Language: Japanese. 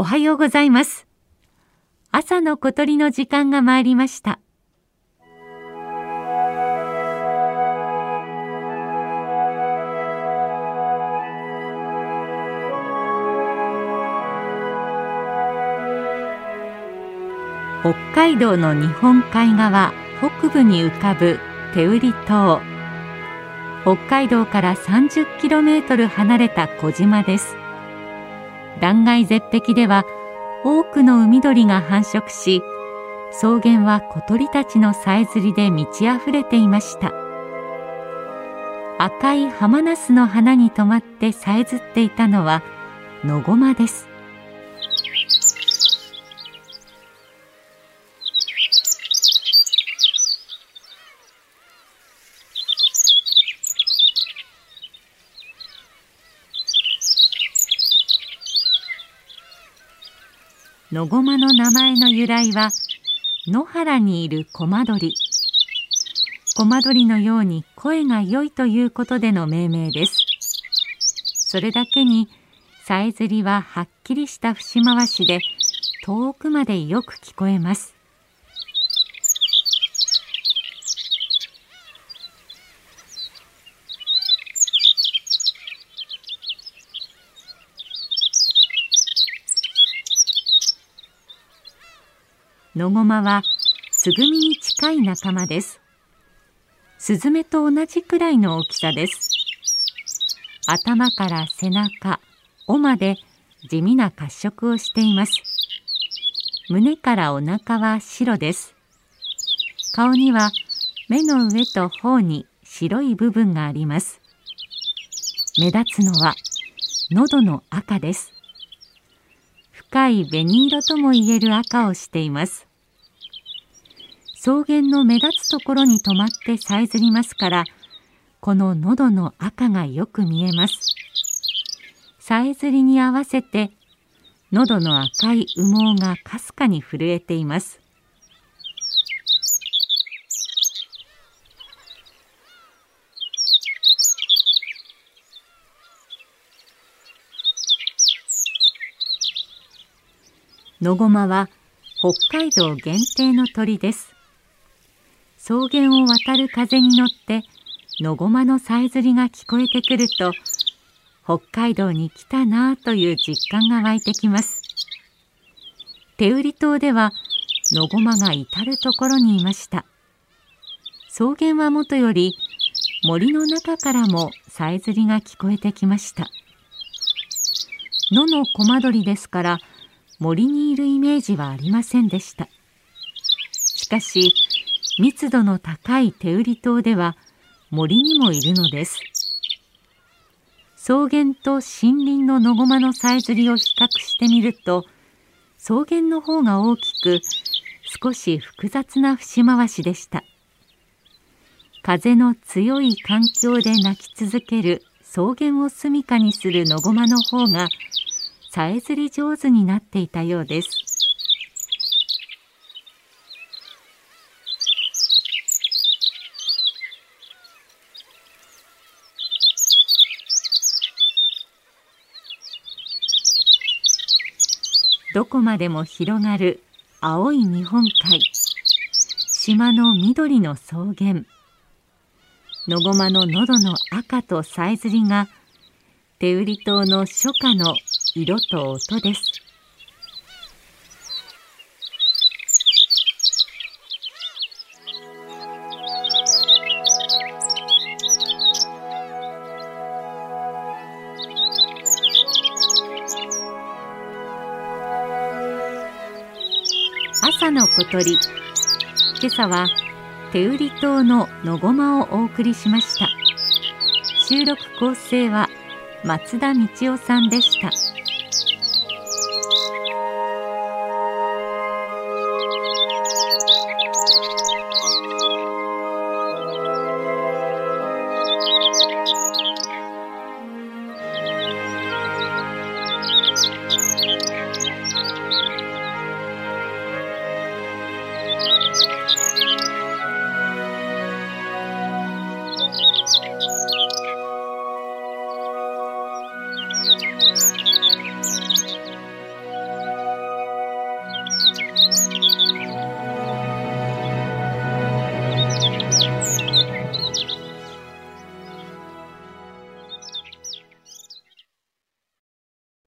おはようございます。朝の小鳥の時間が参りました。北海道の日本海側北部に浮かぶ手売島。北海道から 30km 離れた小島です。断崖絶壁では多くの海鳥が繁殖し草原は小鳥たちのさえずりで満ち溢れていました。赤いハマナスの花に止まってさえずっていたのはノゴマです。野駒の名前の由来は野原にいるコマドリ。コマドリのように声が良いということでの命名です。それだけにさえずりははっきりした節回しで遠くまでよく聞こえます。野駒はつぐみに近い仲間です。スズメと同じくらいの大きさです。頭から背中、尾まで地味な褐色をしています。胸からお腹は白です。顔には目の上と頬に白い部分があります。目立つのは喉の赤です。深い紅色ともいえる赤をしています。草原の目立つところに止まってさえずりますからこの喉の赤がよく見えます。さえずりに合わせて喉の赤い羽毛がかすかに震えています。野駒は北海道限定の鳥です。草原を渡る風に乗って野駒のさえずりが聞こえてくると北海道に来たなぁという実感が湧いてきます。手売島では野駒が至る所にいました。草原はもとより森の中からもさえずりが聞こえてきました。野のコマ鳥ですから森にいるイメージはありませんでした。しかし密度の高い手売り島では森にもいるのです。草原と森林の野駒のさえずりを比較してみると草原の方が大きく少し複雑な節回しでした。風の強い環境で鳴き続ける草原を住処にする野駒の方がさえずり上手になっていたようです。どこまでも広がる青い日本海。島の緑の草原。野駒の喉の赤とさえずりが手売り島の初夏の色と音です。朝の小鳥今朝は手売り島ののごまをお送りしました収録構成は松田道夫さんでした。